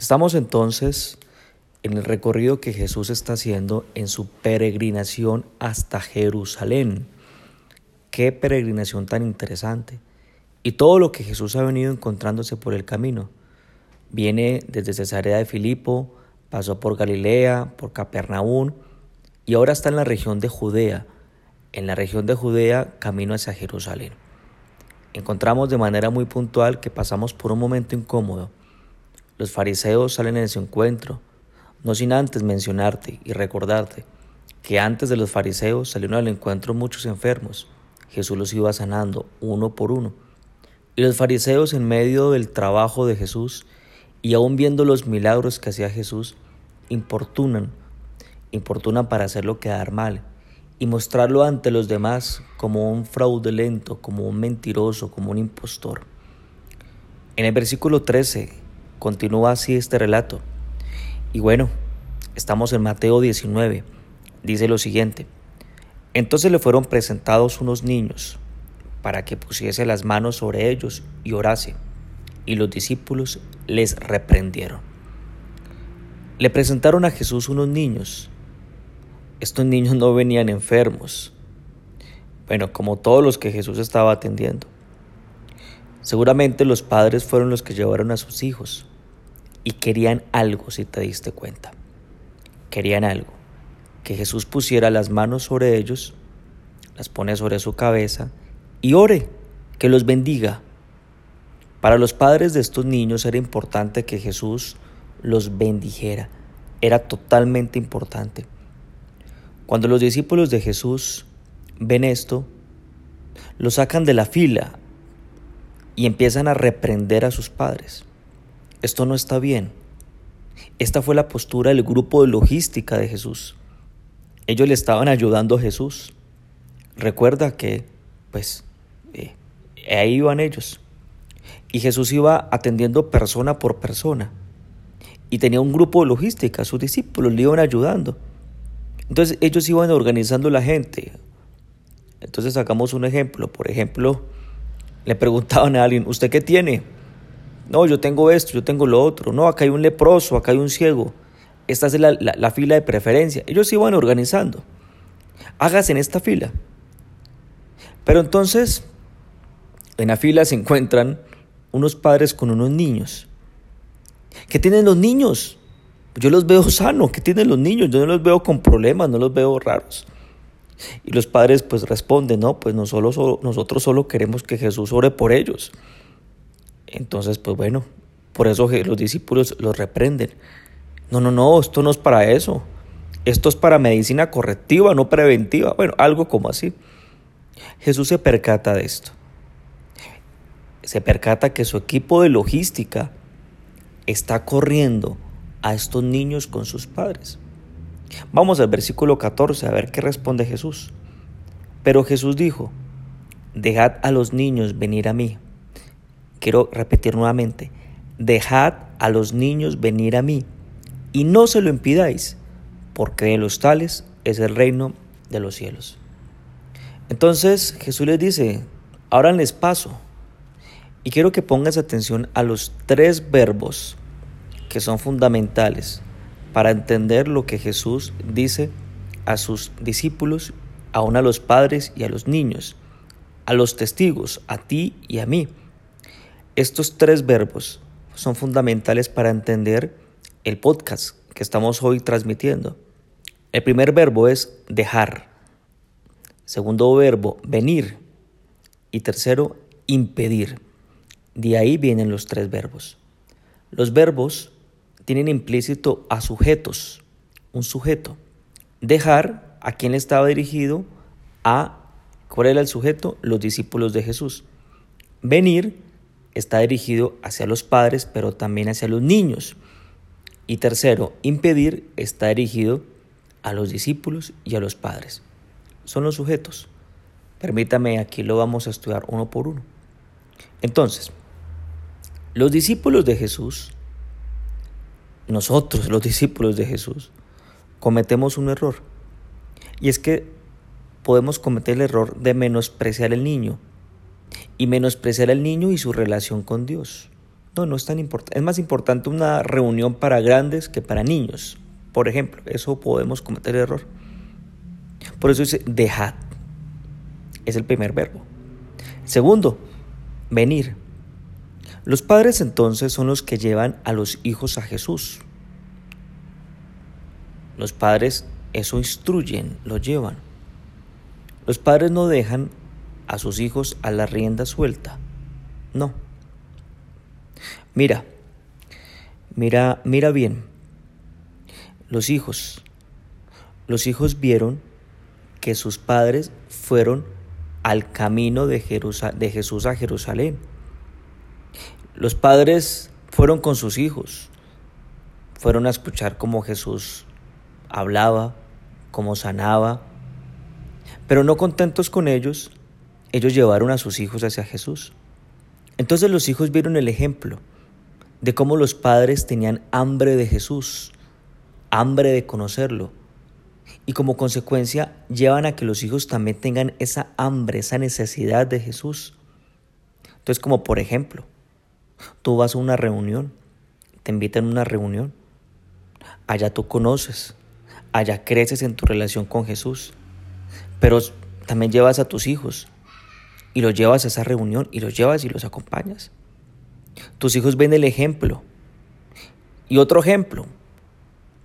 Estamos entonces en el recorrido que Jesús está haciendo en su peregrinación hasta Jerusalén. Qué peregrinación tan interesante. Y todo lo que Jesús ha venido encontrándose por el camino. Viene desde Cesarea de Filipo, pasó por Galilea, por Capernaum y ahora está en la región de Judea. En la región de Judea, camino hacia Jerusalén. Encontramos de manera muy puntual que pasamos por un momento incómodo. Los fariseos salen en ese encuentro, no sin antes mencionarte y recordarte que antes de los fariseos salieron al encuentro muchos enfermos. Jesús los iba sanando uno por uno. Y los fariseos en medio del trabajo de Jesús y aún viendo los milagros que hacía Jesús, importunan, importunan para hacerlo quedar mal y mostrarlo ante los demás como un fraudulento, como un mentiroso, como un impostor. En el versículo 13 continúa así este relato. Y bueno, estamos en Mateo 19. Dice lo siguiente. Entonces le fueron presentados unos niños para que pusiese las manos sobre ellos y orase. Y los discípulos les reprendieron. Le presentaron a Jesús unos niños. Estos niños no venían enfermos. Bueno, como todos los que Jesús estaba atendiendo. Seguramente los padres fueron los que llevaron a sus hijos y querían algo, si te diste cuenta. Querían algo. Que Jesús pusiera las manos sobre ellos, las pone sobre su cabeza y ore, que los bendiga. Para los padres de estos niños era importante que Jesús los bendijera. Era totalmente importante. Cuando los discípulos de Jesús ven esto, lo sacan de la fila y empiezan a reprender a sus padres. Esto no está bien. Esta fue la postura del grupo de logística de Jesús. Ellos le estaban ayudando a Jesús. Recuerda que, pues, eh, ahí iban ellos. Y Jesús iba atendiendo persona por persona. Y tenía un grupo de logística, sus discípulos le iban ayudando. Entonces ellos iban organizando la gente. Entonces sacamos un ejemplo. Por ejemplo, le preguntaban a alguien, ¿usted qué tiene? No, yo tengo esto, yo tengo lo otro. No, acá hay un leproso, acá hay un ciego. Esta es la, fila de preferencia. Ellos se iban organizando. Hágase en esta fila. Pero entonces, en la fila se encuentran unos padres con unos niños. ¿Qué tienen los niños? Yo los veo sanos. ¿Qué tienen los niños? Yo no los veo con problemas, no los veo raros. Y los padres pues responden, no, pues nosotros solo queremos que Jesús ore por ellos. Entonces, pues bueno, por eso los discípulos los reprenden. No, no, no, esto no es para eso. Esto es para medicina correctiva, no preventiva. Bueno, algo como así. Jesús se percata de esto. Se percata que su equipo de logística está corriendo a estos niños con sus padres. Vamos al versículo 14 a ver qué responde Jesús. Pero Jesús dijo, dejad a los niños venir a mí Quiero repetir nuevamente, dejad a los niños venir a mí y no se lo impidáis, porque de los tales es el reino de los cielos. Entonces Jesús les dice, les paso. Y quiero que pongas atención a los tres verbos que son fundamentales para entender lo que Jesús dice a sus discípulos, aún a los padres y a los niños, a los testigos, a ti y a mí. Estos tres verbos son fundamentales para entender el podcast que estamos hoy transmitiendo. El primer verbo es dejar. Segundo verbo, venir. Y tercero, impedir. De ahí vienen los tres verbos. Los verbos tienen implícito a sujetos, un sujeto. Dejar, ¿a quién estaba dirigido? A, ¿cuál era el sujeto? Los discípulos de Jesús. Venir, está dirigido hacia los padres, pero también hacia los niños. Y tercero, impedir está dirigido a los discípulos y a los padres. Son los sujetos. Permítame, aquí lo vamos a estudiar uno por uno. Entonces, los discípulos de Jesús, nosotros los discípulos de Jesús, cometemos un error. Y es que podemos cometer el error de menospreciar al niño y menospreciar al niño y su relación con Dios. No, no es tan importante. Es más importante una reunión para grandes que para niños. Por ejemplo, eso podemos cometer error. Por eso dice dejad. Es el primer verbo. Segundo, venir. Los padres entonces son los que llevan a los hijos a Jesús. Los padres eso instruyen, lo llevan. Los padres no dejan a sus hijos a la rienda suelta. No. Mira, mira, mira bien. Los hijos, los hijos vieron que sus padres fueron al camino de, de Jesús a Jerusalén. Los padres fueron con sus hijos, fueron a escuchar cómo Jesús hablaba, cómo sanaba, pero no contentos con ellos, ellos llevaron a sus hijos hacia Jesús. Entonces los hijos vieron el ejemplo de cómo los padres tenían hambre de Jesús, hambre de conocerlo, y como consecuencia llevan a que los hijos también tengan esa hambre, esa necesidad de Jesús. Entonces, como por ejemplo, tú vas a una reunión, te invitan a una reunión, allá tú conoces, allá creces en tu relación con Jesús, pero también llevas a tus hijos y los llevas a esa reunión y los llevas y los acompañas. Tus hijos ven el ejemplo. Y otro ejemplo,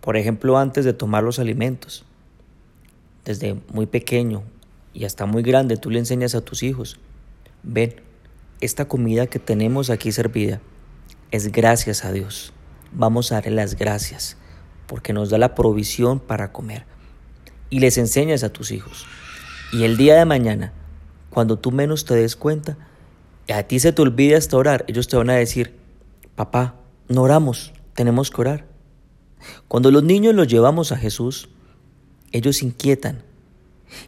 por ejemplo, antes de tomar los alimentos, desde muy pequeño y hasta muy grande, tú le enseñas a tus hijos, ven, esta comida que tenemos aquí servida es gracias a Dios. Vamos a darle las gracias porque nos da la provisión para comer. Y les enseñas a tus hijos. Y el día de mañana, cuando tú menos te des cuenta, a ti se te olvida hasta orar, ellos te van a decir, papá, no oramos, tenemos que orar. Cuando los niños los llevamos a Jesús, ellos se inquietan.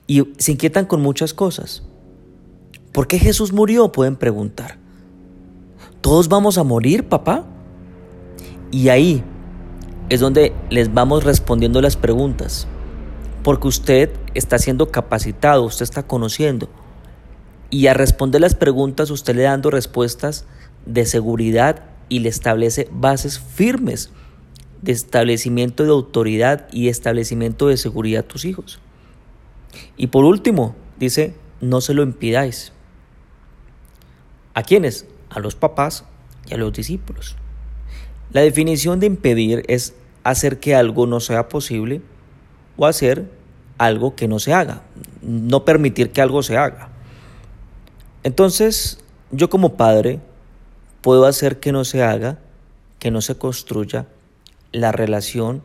Y se inquietan con muchas cosas. ¿Por qué Jesús murió? Pueden preguntar. ¿Todos vamos a morir, papá? Y ahí es donde les vamos respondiendo las preguntas. Porque usted está siendo capacitado, usted está conociendo. Y a responder las preguntas usted le dando respuestas de seguridad y le establece bases firmes de establecimiento de autoridad y establecimiento de seguridad a tus hijos. Y por último, dice, no se lo impidáis. ¿A quiénes? A los papás y a los discípulos. La definición de impedir es hacer que algo no sea posible o hacer algo que no se haga, no permitir que algo se haga. Entonces, yo como padre puedo hacer que no se haga, que no se construya la relación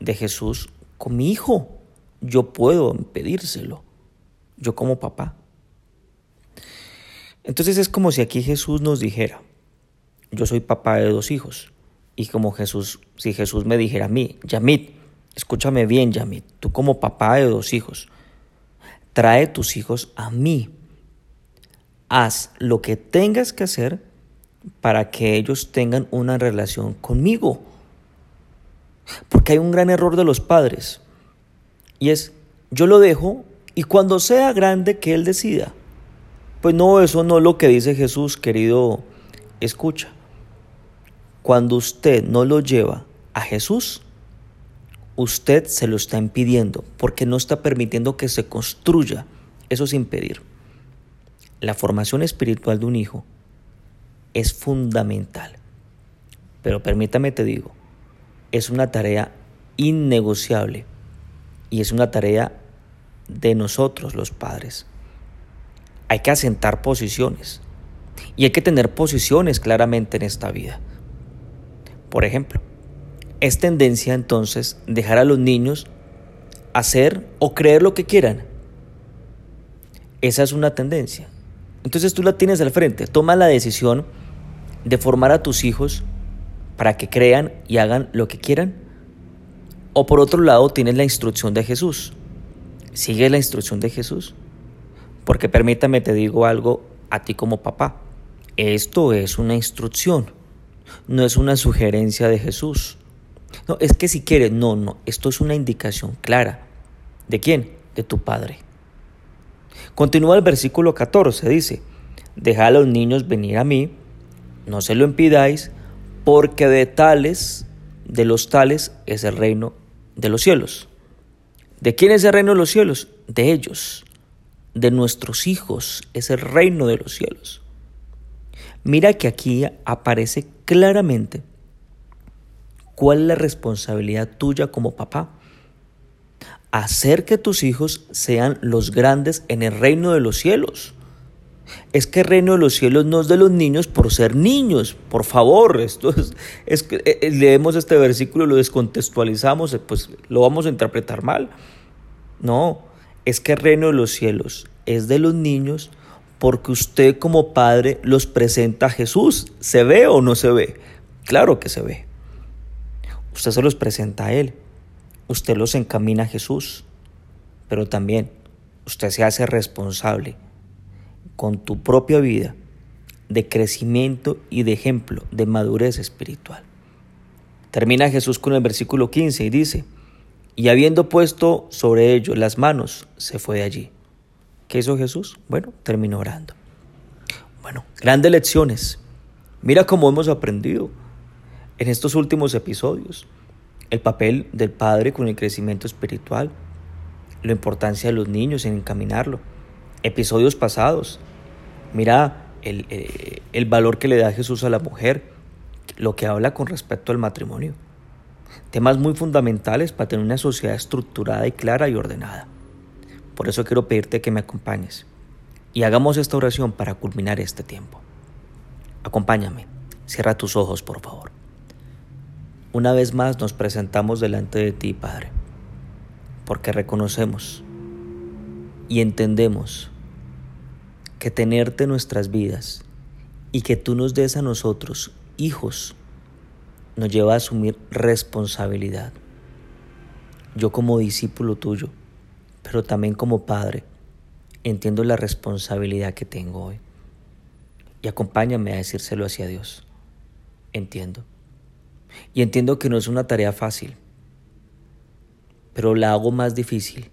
de Jesús con mi hijo. Yo puedo impedírselo, yo como papá. Entonces es como si aquí Jesús nos dijera, yo soy papá de dos hijos, y como Jesús, si Jesús me dijera a mí, Yamit, escúchame bien, Yamit, tú como papá de dos hijos, trae tus hijos a mí. Haz lo que tengas que hacer para que ellos tengan una relación conmigo. Porque hay un gran error de los padres. Y es, yo lo dejo y cuando sea grande que él decida. Pues no, eso no es lo que dice Jesús, querido, escucha. Cuando usted no lo lleva a Jesús, usted se lo está impidiendo porque no está permitiendo que se construya. Eso es impedir. La formación espiritual de un hijo es fundamental. Pero permítame te digo, es una tarea innegociable y es una tarea de nosotros los padres. Hay que asentar posiciones y hay que tener posiciones claramente en esta vida. Por ejemplo, es tendencia entonces dejar a los niños hacer o creer lo que quieran. Esa es una tendencia. Entonces tú la tienes al frente. Toma la decisión de formar a tus hijos para que crean y hagan lo que quieran. O por otro lado tienes la instrucción de Jesús. Sigue la instrucción de Jesús. Porque permítame te digo algo a ti como papá. Esto es una instrucción no es una sugerencia de Jesús. No, es que si quieres, no, no, esto es una indicación clara. ¿De quién? De tu Padre. Continúa el versículo 14, dice, deja a los niños venir a mí no se lo impidáis, porque de tales, de los tales es el reino de los cielos. ¿De quién es el reino de los cielos? De ellos, de nuestros hijos, es el reino de los cielos. Mira que aquí aparece claramente cuál es la responsabilidad tuya como papá. Hacer que tus hijos sean los grandes en el reino de los cielos es que el reino de los cielos no es de los niños por ser niños. Por favor, esto es, que eh, eh, leemos este versículo, lo descontextualizamos, eh, pues lo vamos a interpretar mal. No, es que el reino de los cielos es de los niños porque usted como padre los presenta a Jesús. ¿Se ve o no se ve? Claro que se ve. Usted se los presenta a Él. Usted los encamina a Jesús. Pero también usted se hace responsable con tu propia vida de crecimiento y de ejemplo de madurez espiritual. Termina Jesús con el versículo 15 y dice, y habiendo puesto sobre ellos las manos, se fue de allí. ¿Qué hizo Jesús? Bueno, terminó orando. Bueno, grandes lecciones. Mira cómo hemos aprendido en estos últimos episodios el papel del padre con el crecimiento espiritual, la importancia de los niños en encaminarlo. Episodios pasados, Mira eh, el, valor que le da Jesús a la mujer, lo que habla con respecto al matrimonio. Temas muy fundamentales para tener una sociedad estructurada y clara y ordenada. Por eso quiero pedirte que me acompañes y hagamos esta oración para culminar este tiempo. Acompáñame, cierra tus ojos por favor. Una vez más nos presentamos delante de ti, Padre, porque reconocemos y entendemos que tenerte en nuestras vidas y que tú nos des a nosotros hijos nos lleva a asumir responsabilidad. Yo como discípulo tuyo, pero también como padre, entiendo la responsabilidad que tengo hoy. Y acompáñame a decírselo hacia Dios. Entiendo. Y entiendo que no es una tarea fácil, pero la hago más difícil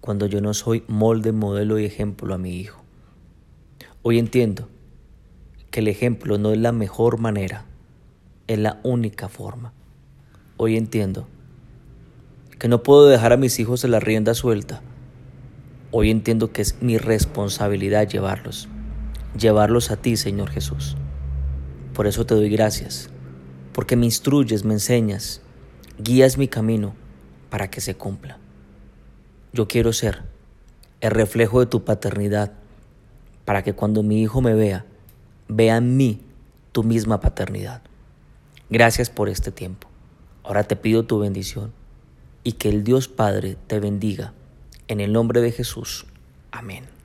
cuando yo no soy molde, modelo y ejemplo a mi hijo. Hoy entiendo que el ejemplo no es la mejor manera, es la única forma. Hoy entiendo que no puedo dejar a mis hijos en la rienda suelta. Hoy entiendo que es mi responsabilidad llevarlos, llevarlos a ti, Señor Jesús. Por eso te doy gracias, porque me instruyes, me enseñas, guías mi camino para que se cumpla. Yo quiero ser el reflejo de tu paternidad para que cuando mi hijo me vea, vea en mí tu misma paternidad. Gracias por este tiempo. Ahora te pido tu bendición y que el Dios Padre te bendiga. En el nombre de Jesús. Amén.